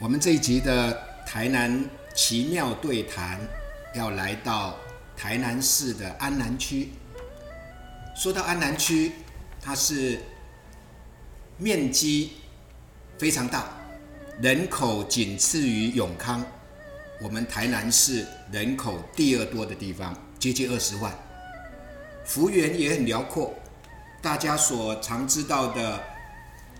我们这一集的台南奇妙对谈，要来到台南市的安南区。说到安南区，它是面积非常大，人口仅次于永康。我们台南市人口第二多的地方，接近二十万，幅员也很辽阔。大家所常知道的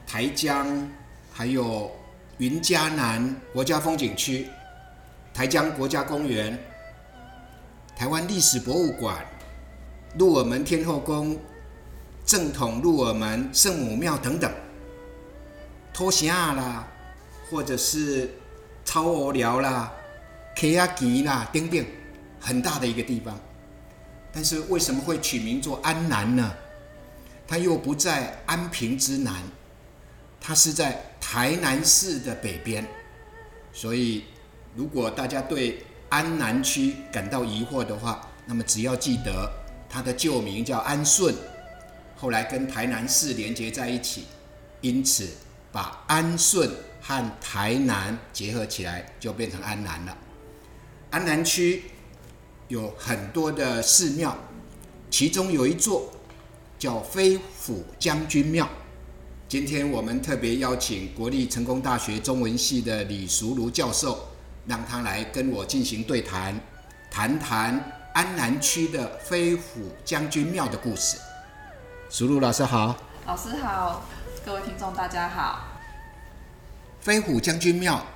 台江，还有云嘉南国家风景区、台江国家公园、台湾历史博物馆、鹿耳门天后宫、正统鹿耳门圣母庙等等，托西亚啦，或者是超鹅寮啦。K 亚吉啦，丁丁，很大的一个地方，但是为什么会取名做安南呢？它又不在安平之南，它是在台南市的北边，所以如果大家对安南区感到疑惑的话，那么只要记得它的旧名叫安顺，后来跟台南市连接在一起，因此把安顺和台南结合起来，就变成安南了。安南区有很多的寺庙，其中有一座叫飞虎将军庙。今天我们特别邀请国立成功大学中文系的李淑如教授，让他来跟我进行对谈，谈谈安南区的飞虎将军庙的故事。淑如老师好，老师好，各位听众大家好。飞虎将军庙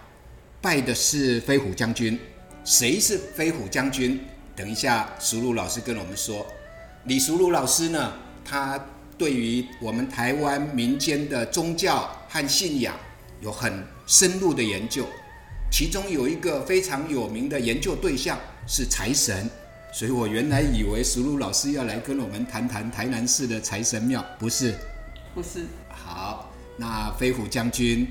拜的是飞虎将军。谁是飞虎将军？等一下，淑如老师跟我们说。李淑如老师呢，他对于我们台湾民间的宗教和信仰有很深入的研究，其中有一个非常有名的研究对象是财神，所以我原来以为石鲁老师要来跟我们谈谈台南市的财神庙，不是？不是。好，那飞虎将军。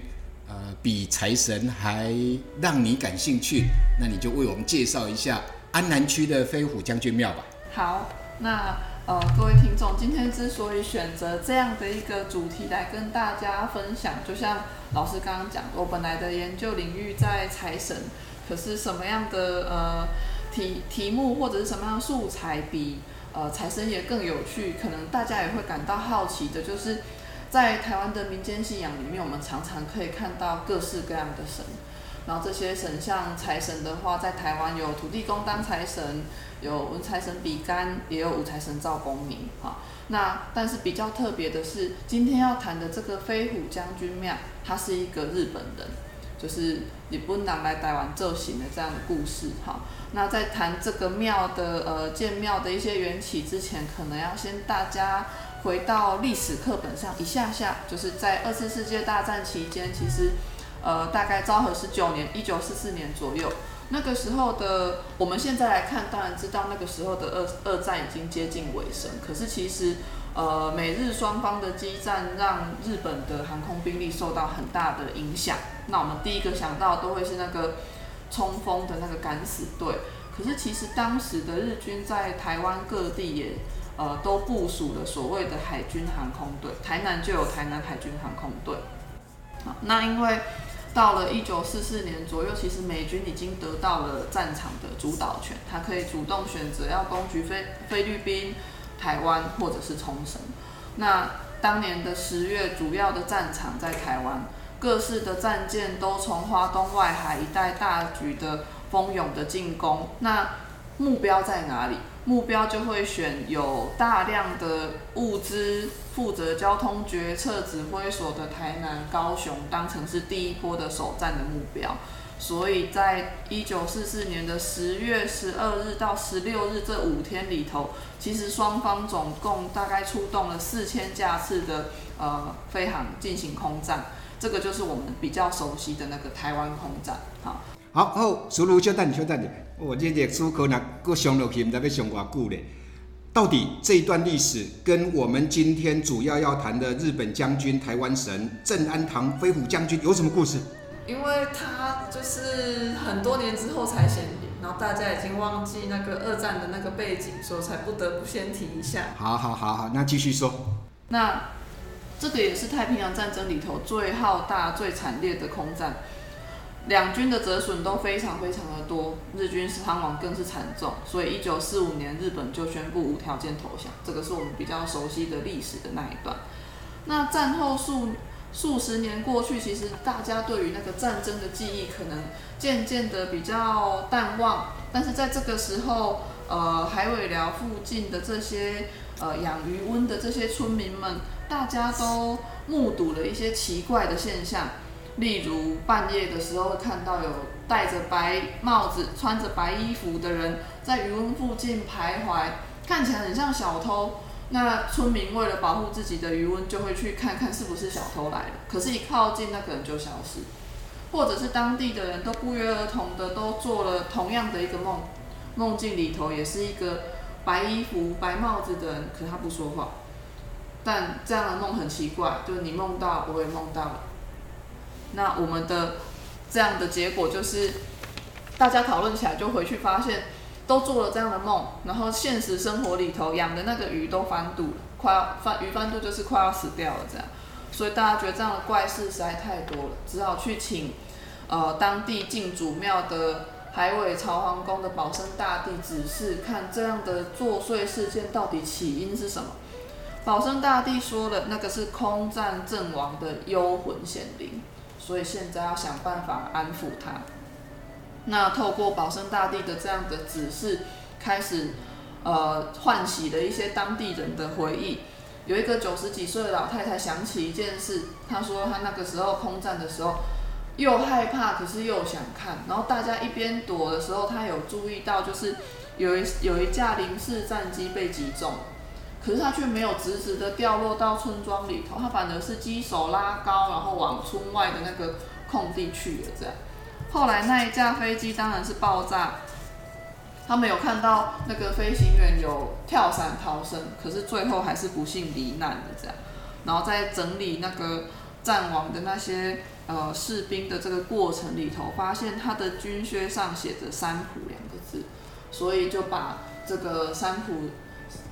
呃，比财神还让你感兴趣，那你就为我们介绍一下安南区的飞虎将军庙吧。好，那呃，各位听众，今天之所以选择这样的一个主题来跟大家分享，就像老师刚刚讲，我本来的研究领域在财神，可是什么样的呃题题目或者是什么样的素材比呃财神爷更有趣，可能大家也会感到好奇的，就是。在台湾的民间信仰里面，我们常常可以看到各式各样的神。然后这些神像财神的话，在台湾有土地公当财神，有文财神比干，也有武财神赵公明。哈，那但是比较特别的是，今天要谈的这个飞虎将军庙，他是一个日本人，就是日本人来台湾奏行的这样的故事。哈，那在谈这个庙的呃建庙的一些缘起之前，可能要先大家。回到历史课本上一下下，就是在二次世界大战期间，其实，呃，大概昭和十九年，一九四四年左右，那个时候的，我们现在来看，当然知道那个时候的二二战已经接近尾声。可是其实，呃，美日双方的激战让日本的航空兵力受到很大的影响。那我们第一个想到都会是那个冲锋的那个敢死队。可是其实当时的日军在台湾各地也。呃，都部署了所谓的海军航空队，台南就有台南海军航空队。那因为到了一九四四年左右，其实美军已经得到了战场的主导权，他可以主动选择要攻击菲菲律宾、台湾或者是冲绳。那当年的十月，主要的战场在台湾，各式的战舰都从花东外海一带大举的蜂拥的进攻。那目标在哪里？目标就会选有大量的物资、负责交通决策指挥所的台南、高雄当成是第一波的首战的目标。所以在一九四四年的十月十二日到十六日这五天里头，其实双方总共大概出动了四千架次的呃飞航进行空战。这个就是我们比较熟悉的那个台湾空战。好，好，好，苏鲁小等，小等你。我这历史可能搁上落去，唔知要上偌久咧。到底这一段历史跟我们今天主要要谈的日本将军、台湾神郑安堂飞虎将军有什么故事？因为他就是很多年之后才显灵，然后大家已经忘记那个二战的那个背景，所以才不得不先提一下。好好好好，那继续说。那这个也是太平洋战争里头最浩大、最惨烈的空战。两军的折损都非常非常的多，日军伤亡更是惨重，所以一九四五年日本就宣布无条件投降，这个是我们比较熟悉的历史的那一段。那战后数数十年过去，其实大家对于那个战争的记忆可能渐渐的比较淡忘，但是在这个时候，呃，海尾寮附近的这些呃养鱼温的这些村民们，大家都目睹了一些奇怪的现象，例如半夜的时候会看到有戴着白帽子、穿着白衣服的人在鱼温附近徘徊，看起来很像小偷。那村民为了保护自己的余温，就会去看看是不是小偷来了。可是，一靠近，那个人就消失，或者是当地的人都不约而同的都做了同样的一个梦，梦境里头也是一个白衣服、白帽子的人，可他不说话。但这样的梦很奇怪，就是你梦到，我也梦到了。那我们的这样的结果就是，大家讨论起来就回去发现。都做了这样的梦，然后现实生活里头养的那个鱼都翻肚了，快要翻鱼翻肚就是快要死掉了这样，所以大家觉得这样的怪事实在太多了，只好去请呃当地进主庙的海尾朝皇宫的保生大帝指示，看这样的作祟事件到底起因是什么。保生大帝说了，那个是空战阵亡的幽魂显灵，所以现在要想办法安抚他。那透过保生大帝的这样的指示，开始呃唤起了一些当地人的回忆。有一个九十几岁的老太太想起一件事，她说她那个时候空战的时候，又害怕，可是又想看。然后大家一边躲的时候，她有注意到，就是有一有一架零式战机被击中，可是他却没有直直的掉落到村庄里头，他反而是机手拉高，然后往村外的那个空地去了，这样。后来那一架飞机当然是爆炸，他们有看到那个飞行员有跳伞逃生，可是最后还是不幸罹难的这样。然后在整理那个战亡的那些呃士兵的这个过程里头，发现他的军靴上写着“三浦”两个字，所以就把这个三浦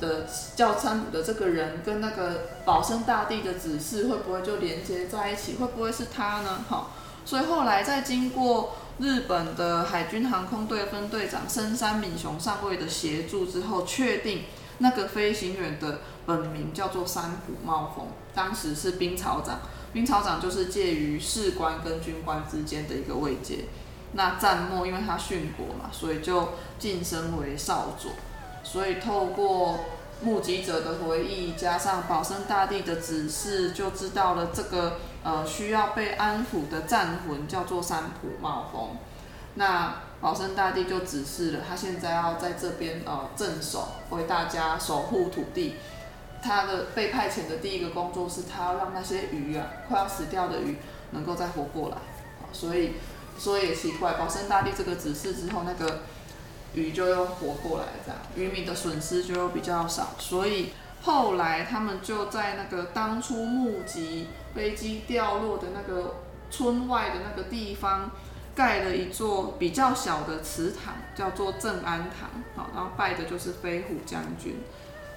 的叫三浦的这个人跟那个保生大帝的指示会不会就连接在一起？会不会是他呢？好。所以后来在经过日本的海军航空队分队长深山敏雄上尉的协助之后，确定那个飞行员的本名叫做山浦茂丰，当时是兵曹长，兵曹长就是介于士官跟军官之间的一个位阶。那战末因为他殉国嘛，所以就晋升为少佐。所以透过目击者的回忆，加上保生大帝的指示，就知道了这个。呃，需要被安抚的战魂叫做三浦茂丰，那保生大帝就指示了，他现在要在这边呃镇守，为大家守护土地。他的被派遣的第一个工作是，他要让那些鱼啊，快要死掉的鱼能够再活过来。所以，所以也奇怪，保生大帝这个指示之后，那个鱼就又活过来，这样渔民的损失就又比较少。所以后来他们就在那个当初目击。飞机掉落的那个村外的那个地方，盖了一座比较小的祠堂，叫做正安堂。好，然后拜的就是飞虎将军。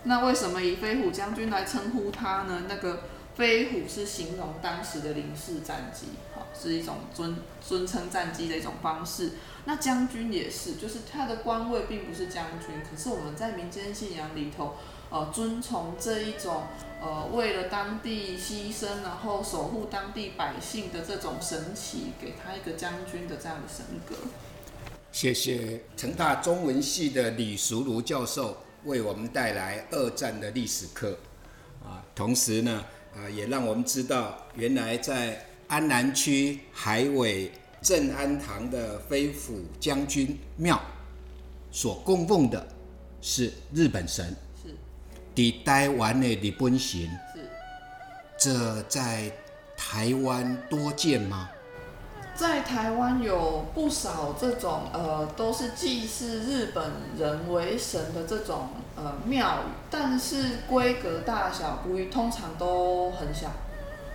那为什么以飞虎将军来称呼他呢？那个飞虎是形容当时的零式战机，好，是一种尊尊称战机的一种方式。那将军也是，就是他的官位并不是将军，可是我们在民间信仰里头。呃，遵从这一种呃，为了当地牺牲，然后守护当地百姓的这种神奇，给他一个将军的这样的神格。谢谢成大中文系的李淑如教授为我们带来二战的历史课啊，同时呢，啊，也让我们知道原来在安南区海尾镇安堂的飞虎将军庙所供奉的是日本神。是抵台湾的日本神，是这在台湾多见吗？在台湾有不少这种呃，都是祭祀日本人为神的这种呃庙宇，但是规格大小不一，通常都很小。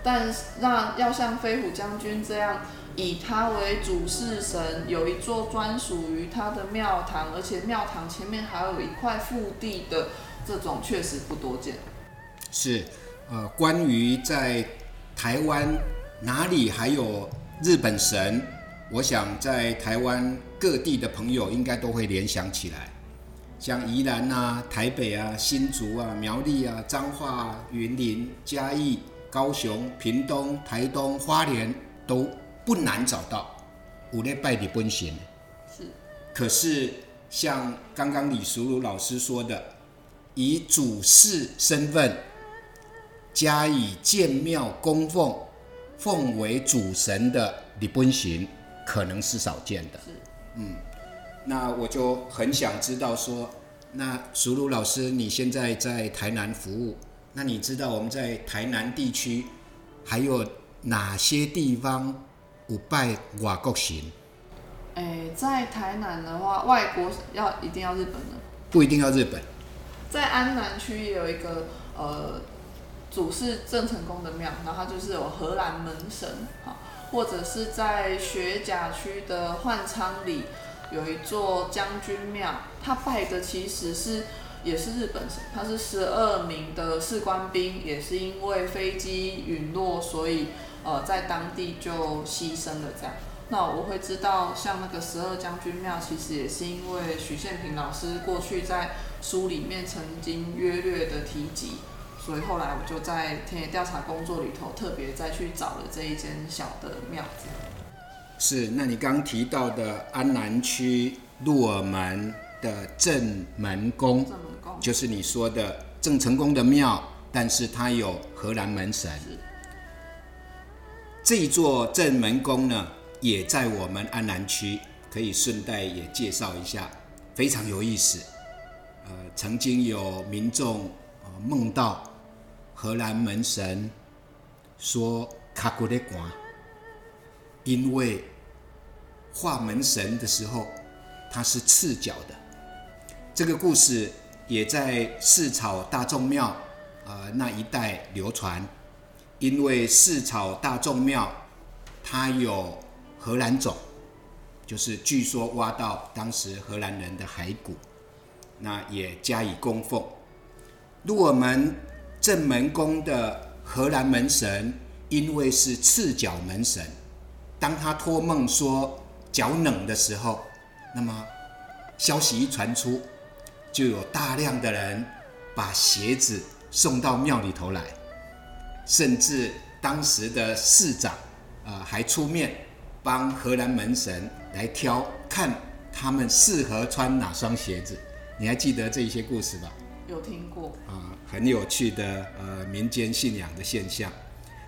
但那要像飞虎将军这样，以他为主事神，有一座专属于他的庙堂，而且庙堂前面还有一块腹地的。这种确实不多见。是，呃，关于在台湾哪里还有日本神我想在台湾各地的朋友应该都会联想起来，像宜兰啊、台北啊、新竹啊、苗栗啊、彰化、啊、云林、嘉义、高雄、屏东、台东、花莲都不难找到。五类拜的本神。是，可是像刚刚李淑如老师说的，以主事身份加以建庙供奉，奉为主神的李本行。可能是少见的，嗯，那我就很想知道说，那熟鲁老师，你现在在台南服务，那你知道我们在台南地区还有哪些地方有拜外国神？哎，在台南的话，外国要一定要日本的，不一定要日本，在安南区也有一个呃主是郑成功的庙，然后就是有荷兰门神，好。或者是在学甲区的换仓里有一座将军庙，他拜的其实是也是日本神，他是十二名的士官兵，也是因为飞机陨落，所以呃在当地就牺牲了这样。那我会知道，像那个十二将军庙，其实也是因为许宪平老师过去在书里面曾经约略的提及。所以后来我就在田野调查工作里头，特别再去找了这一间小的庙子。是，那你刚提到的安南区鹿耳门的正门宫，就是你说的郑成功的庙，但是它有荷兰门神。这一座正门宫呢，也在我们安南区，可以顺带也介绍一下，非常有意思。呃，曾经有民众梦到。荷兰门神说：“卡古的关，因为画门神的时候，他是赤脚的。这个故事也在四草大众庙啊那一带流传。因为四草大众庙它有荷兰种，就是据说挖到当时荷兰人的骸骨，那也加以供奉。入我们。”正门宫的荷兰门神，因为是赤脚门神，当他托梦说脚冷的时候，那么消息一传出，就有大量的人把鞋子送到庙里头来，甚至当时的市长啊还出面帮荷兰门神来挑，看他们适合穿哪双鞋子。你还记得这些故事吧？有听过啊，很有趣的呃民间信仰的现象。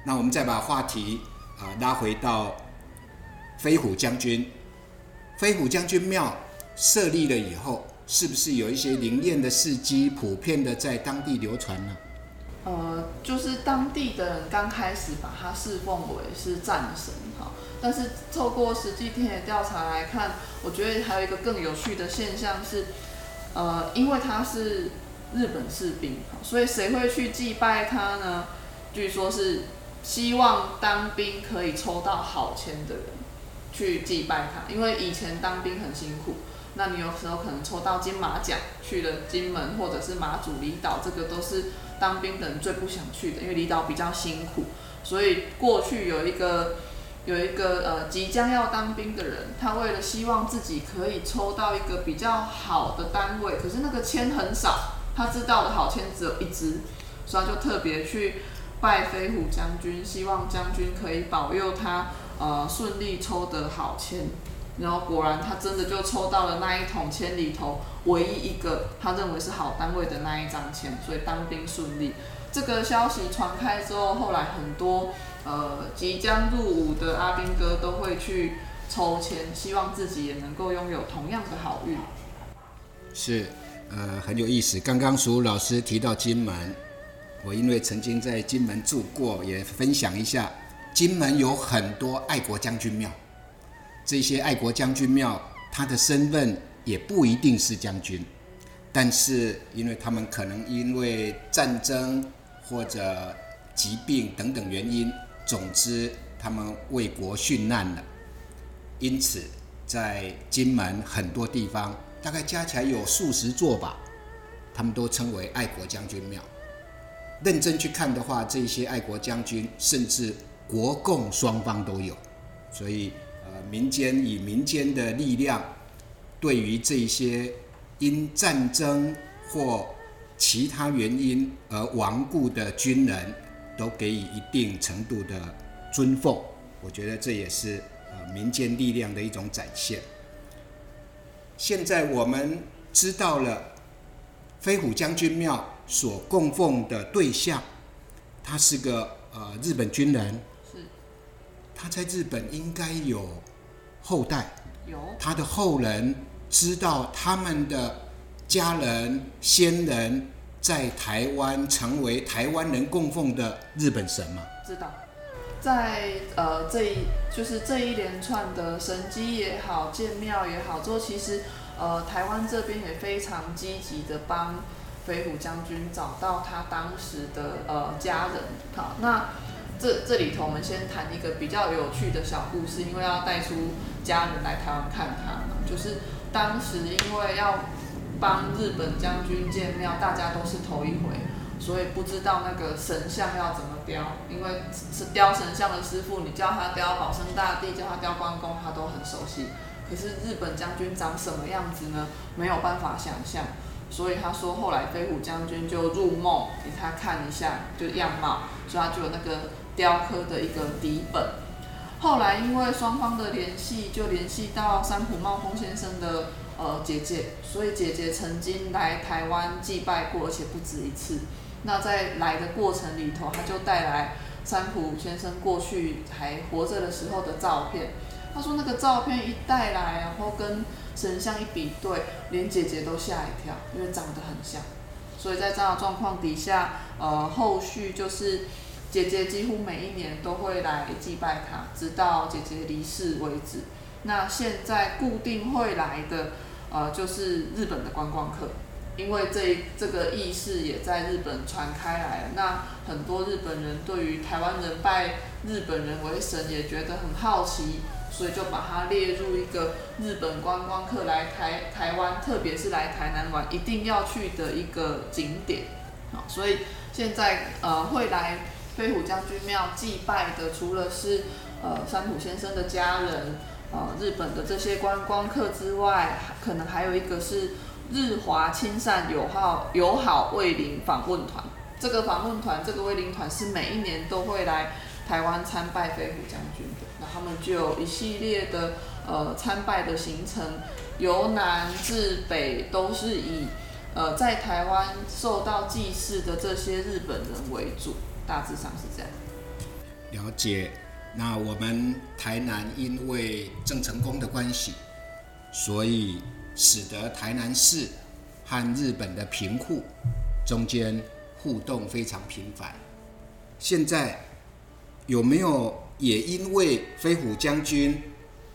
那我们再把话题啊拉回到飞虎将军。飞虎将军庙设立了以后，是不是有一些灵验的事迹普遍的在当地流传呢？呃，就是当地的人刚开始把它侍奉为是战神哈，但是透过实际田野调查来看，我觉得还有一个更有趣的现象是，呃，因为它是。日本士兵，所以谁会去祭拜他呢？据说是希望当兵可以抽到好签的人去祭拜他，因为以前当兵很辛苦，那你有时候可能抽到金马奖去了金门或者是马祖离岛，这个都是当兵的人最不想去的，因为离岛比较辛苦。所以过去有一个有一个呃即将要当兵的人，他为了希望自己可以抽到一个比较好的单位，可是那个签很少。他知道的好签只有一支，所以他就特别去拜飞虎将军，希望将军可以保佑他，呃，顺利抽得好签。然后果然他真的就抽到了那一桶签里头唯一一个他认为是好单位的那一张签，所以当兵顺利。这个消息传开之后，后来很多呃即将入伍的阿兵哥都会去抽签，希望自己也能够拥有同样的好运。是。呃，很有意思。刚刚苏老师提到金门，我因为曾经在金门住过，也分享一下。金门有很多爱国将军庙，这些爱国将军庙，他的身份也不一定是将军，但是因为他们可能因为战争或者疾病等等原因，总之他们为国殉难了，因此在金门很多地方。大概加起来有数十座吧，他们都称为爱国将军庙。认真去看的话，这些爱国将军甚至国共双方都有，所以呃，民间以民间的力量，对于这些因战争或其他原因而亡故的军人，都给予一定程度的尊奉。我觉得这也是呃民间力量的一种展现。现在我们知道了飞虎将军庙所供奉的对象，他是个呃日本军人，是。他在日本应该有后代，有。他的后人知道他们的家人先人在台湾成为台湾人供奉的日本神吗？知道，在呃这一就是这一连串的神机也好，建庙也好，之后其实呃台湾这边也非常积极的帮飞虎将军找到他当时的呃家人。好，那这这里头我们先谈一个比较有趣的小故事，因为要带出家人来台湾看他嘛，就是当时因为要帮日本将军建庙，大家都是头一回。所以不知道那个神像要怎么雕，因为是雕神像的师傅，你叫他雕保生大帝，叫他雕关公，他都很熟悉。可是日本将军长什么样子呢？没有办法想象。所以他说，后来飞虎将军就入梦给他看一下，就样貌，所以他就有那个雕刻的一个底本。后来因为双方的联系，就联系到三浦茂丰先生的呃姐姐，所以姐姐曾经来台湾祭拜过，而且不止一次。那在来的过程里头，他就带来三浦先生过去还活着的时候的照片。他说那个照片一带来，然后跟神像一比对，连姐姐都吓一跳，因为长得很像。所以在这样的状况底下，呃，后续就是姐姐几乎每一年都会来祭拜他，直到姐姐离世为止。那现在固定会来的，呃，就是日本的观光客。因为这这个意识也在日本传开来，那很多日本人对于台湾人拜日本人为神也觉得很好奇，所以就把它列入一个日本观光客来台台湾，特别是来台南玩一定要去的一个景点。好，所以现在呃会来飞虎将军庙祭拜的，除了是呃山浦先生的家人，呃日本的这些观光客之外，可能还有一个是。日华亲善友好友好卫灵访问团，这个访问团，这个卫灵团是每一年都会来台湾参拜飞虎将军的。那他们就有一系列的呃参拜的行程，由南至北都是以呃在台湾受到祭祀的这些日本人为主，大致上是这样。了解。那我们台南因为郑成功的关系，所以。使得台南市和日本的贫户中间互动非常频繁。现在有没有也因为飞虎将军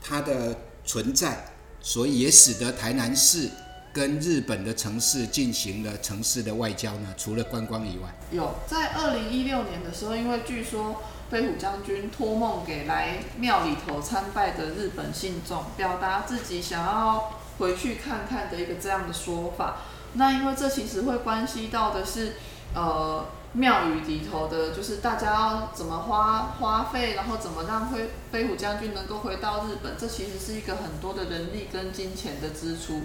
他的存在，所以也使得台南市跟日本的城市进行了城市的外交呢？除了观光以外，有在二零一六年的时候，因为据说飞虎将军托梦给来庙里头参拜的日本信众，表达自己想要。回去看看的一个这样的说法，那因为这其实会关系到的是，呃，庙宇里头的，就是大家要怎么花花费，然后怎么让飞飞虎将军能够回到日本，这其实是一个很多的人力跟金钱的支出，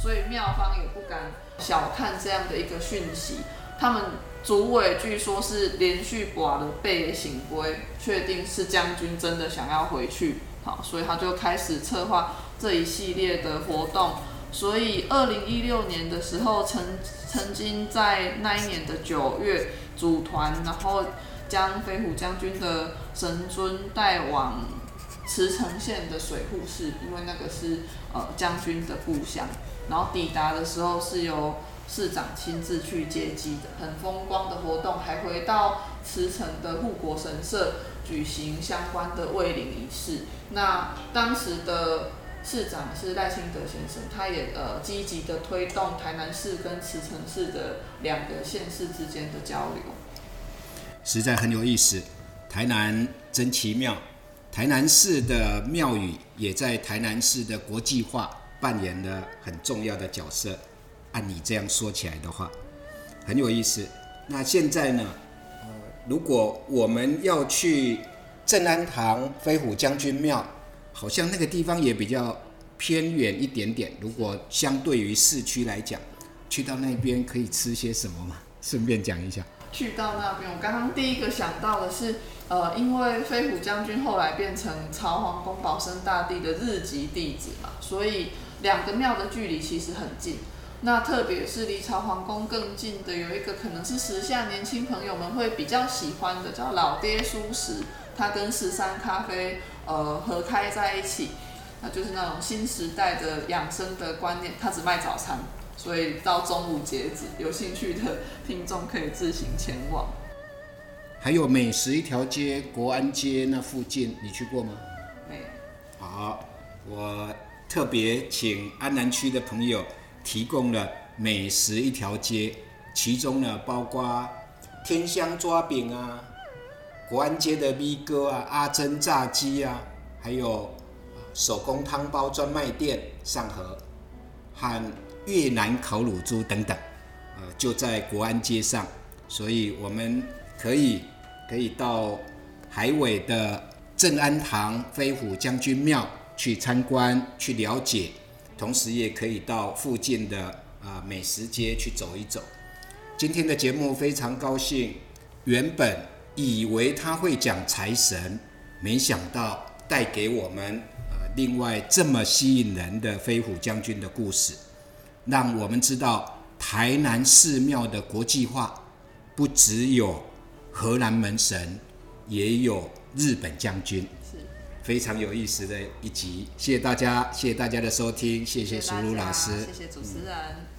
所以庙方也不敢小看这样的一个讯息。他们主委据说是连续寡了背醒归，确定是将军真的想要回去，好，所以他就开始策划。这一系列的活动，所以二零一六年的时候，曾曾经在那一年的九月组团，然后将飞虎将军的神尊带往慈城县的水户市，因为那个是呃将军的故乡。然后抵达的时候是由市长亲自去接机的，很风光的活动，还回到慈城的护国神社举行相关的慰灵仪式。那当时的。市长是赖清德先生，他也呃积极的推动台南市跟慈城市的两个县市之间的交流，实在很有意思。台南真奇妙，台南市的庙宇也在台南市的国际化扮演了很重要的角色。按你这样说起来的话，很有意思。那现在呢？呃，如果我们要去镇安堂飞虎将军庙。好像那个地方也比较偏远一点点。如果相对于市区来讲，去到那边可以吃些什么吗？顺便讲一下。去到那边，我刚刚第一个想到的是，呃，因为飞虎将军后来变成朝皇宫保生大帝的日籍弟子嘛，所以两个庙的距离其实很近。那特别是离朝皇宫更近的，有一个可能是时下年轻朋友们会比较喜欢的，叫老爹素食，它跟十三咖啡呃合开在一起，那就是那种新时代的养生的观念，它只卖早餐，所以到中午截止，有兴趣的听众可以自行前往。还有美食一条街，国安街那附近，你去过吗？没有。好，我特别请安南区的朋友。提供了美食一条街，其中呢包括天香抓饼啊、国安街的 V 哥啊、阿珍炸鸡啊，还有手工汤包专卖店上河和越南烤乳猪等等，呃，就在国安街上，所以我们可以可以到海尾的镇安堂飞虎将军庙去参观去了解。同时也可以到附近的啊美食街去走一走。今天的节目非常高兴，原本以为他会讲财神，没想到带给我们呃另外这么吸引人的飞虎将军的故事，让我们知道台南寺庙的国际化不只有荷兰门神，也有日本将军。非常有意思的一集，谢谢大家，谢谢大家的收听，谢谢苏鲁老师，谢谢主持人。